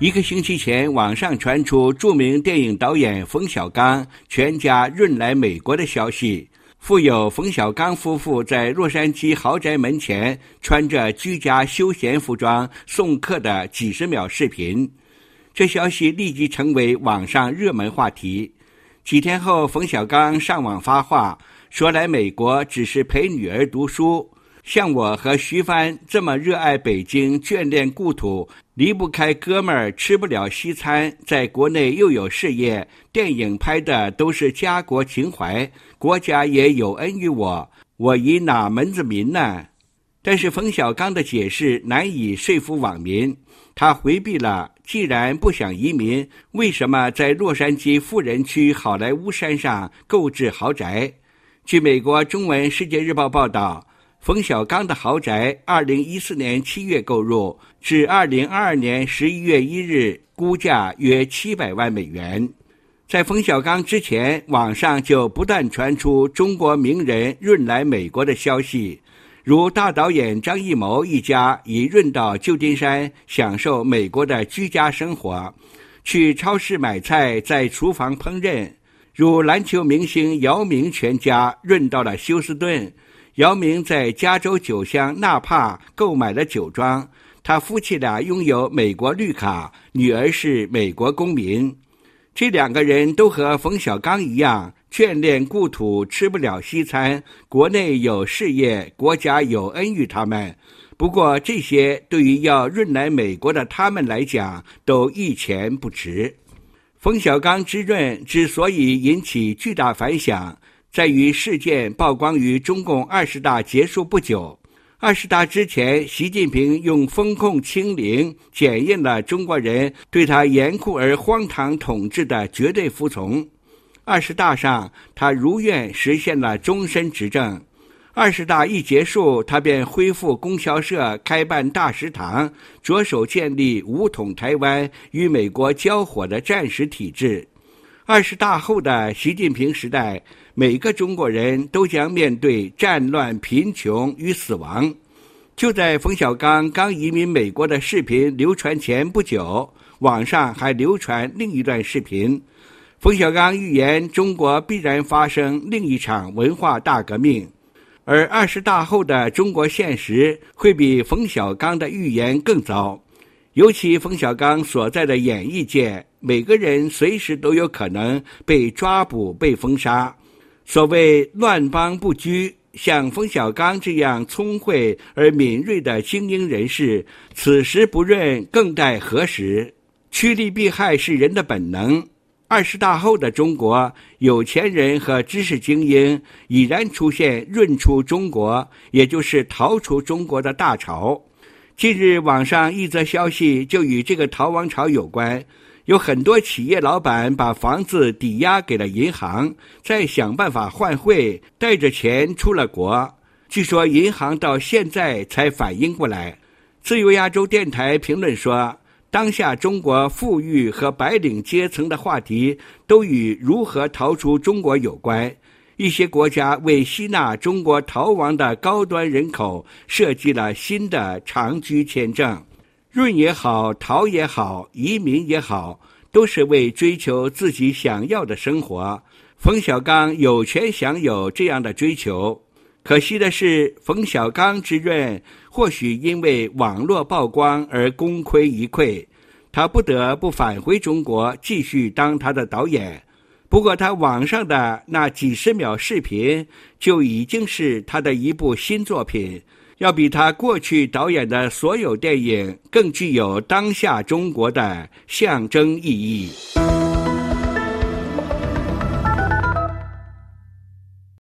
一个星期前，网上传出著名电影导演冯小刚全家润来美国的消息，附有冯小刚夫妇在洛杉矶豪宅门前穿着居家休闲服装送客的几十秒视频。这消息立即成为网上热门话题。几天后，冯小刚上网发话，说来美国只是陪女儿读书。像我和徐帆这么热爱北京、眷恋故土、离不开哥们儿、吃不了西餐，在国内又有事业，电影拍的都是家国情怀，国家也有恩于我，我以哪门子民呢？但是冯小刚的解释难以说服网民，他回避了。既然不想移民，为什么在洛杉矶富人区好莱坞山上购置豪宅？据美国中文《世界日报》报道。冯小刚的豪宅，二零一四年七月购入，至二零二二年十一月一日，估价约七百万美元。在冯小刚之前，网上就不断传出中国名人润来美国的消息，如大导演张艺谋一家已润到旧金山，享受美国的居家生活，去超市买菜，在厨房烹饪；如篮球明星姚明全家润到了休斯顿。姚明在加州酒乡纳帕购买了酒庄，他夫妻俩拥有美国绿卡，女儿是美国公民。这两个人都和冯小刚一样，眷恋故土，吃不了西餐。国内有事业，国家有恩于他们。不过，这些对于要润来美国的他们来讲，都一钱不值。冯小刚之润之所以引起巨大反响。在于事件曝光于中共二十大结束不久。二十大之前，习近平用风控清零检验了中国人对他严酷而荒唐统治的绝对服从。二十大上，他如愿实现了终身执政。二十大一结束，他便恢复供销社，开办大食堂，着手建立武统台湾、与美国交火的战时体制。二十大后的习近平时代。每个中国人都将面对战乱、贫穷与死亡。就在冯小刚刚移民美国的视频流传前不久，网上还流传另一段视频。冯小刚预言中国必然发生另一场文化大革命，而二十大后的中国现实会比冯小刚的预言更糟。尤其冯小刚所在的演艺界，每个人随时都有可能被抓捕、被封杀。所谓乱邦不居，像冯小刚这样聪慧而敏锐的精英人士，此时不润更待何时？趋利避害是人的本能。二十大后的中国，有钱人和知识精英已然出现润出中国，也就是逃出中国的大潮。近日，网上一则消息就与这个逃亡潮有关。有很多企业老板把房子抵押给了银行，再想办法换汇，带着钱出了国。据说银行到现在才反应过来。自由亚洲电台评论说，当下中国富裕和白领阶层的话题都与如何逃出中国有关。一些国家为吸纳中国逃亡的高端人口，设计了新的长居签证。润也好，逃也好，移民也好，都是为追求自己想要的生活。冯小刚有权享有这样的追求。可惜的是，冯小刚之润或许因为网络曝光而功亏一篑，他不得不返回中国继续当他的导演。不过，他网上的那几十秒视频就已经是他的一部新作品。要比他过去导演的所有电影更具有当下中国的象征意义。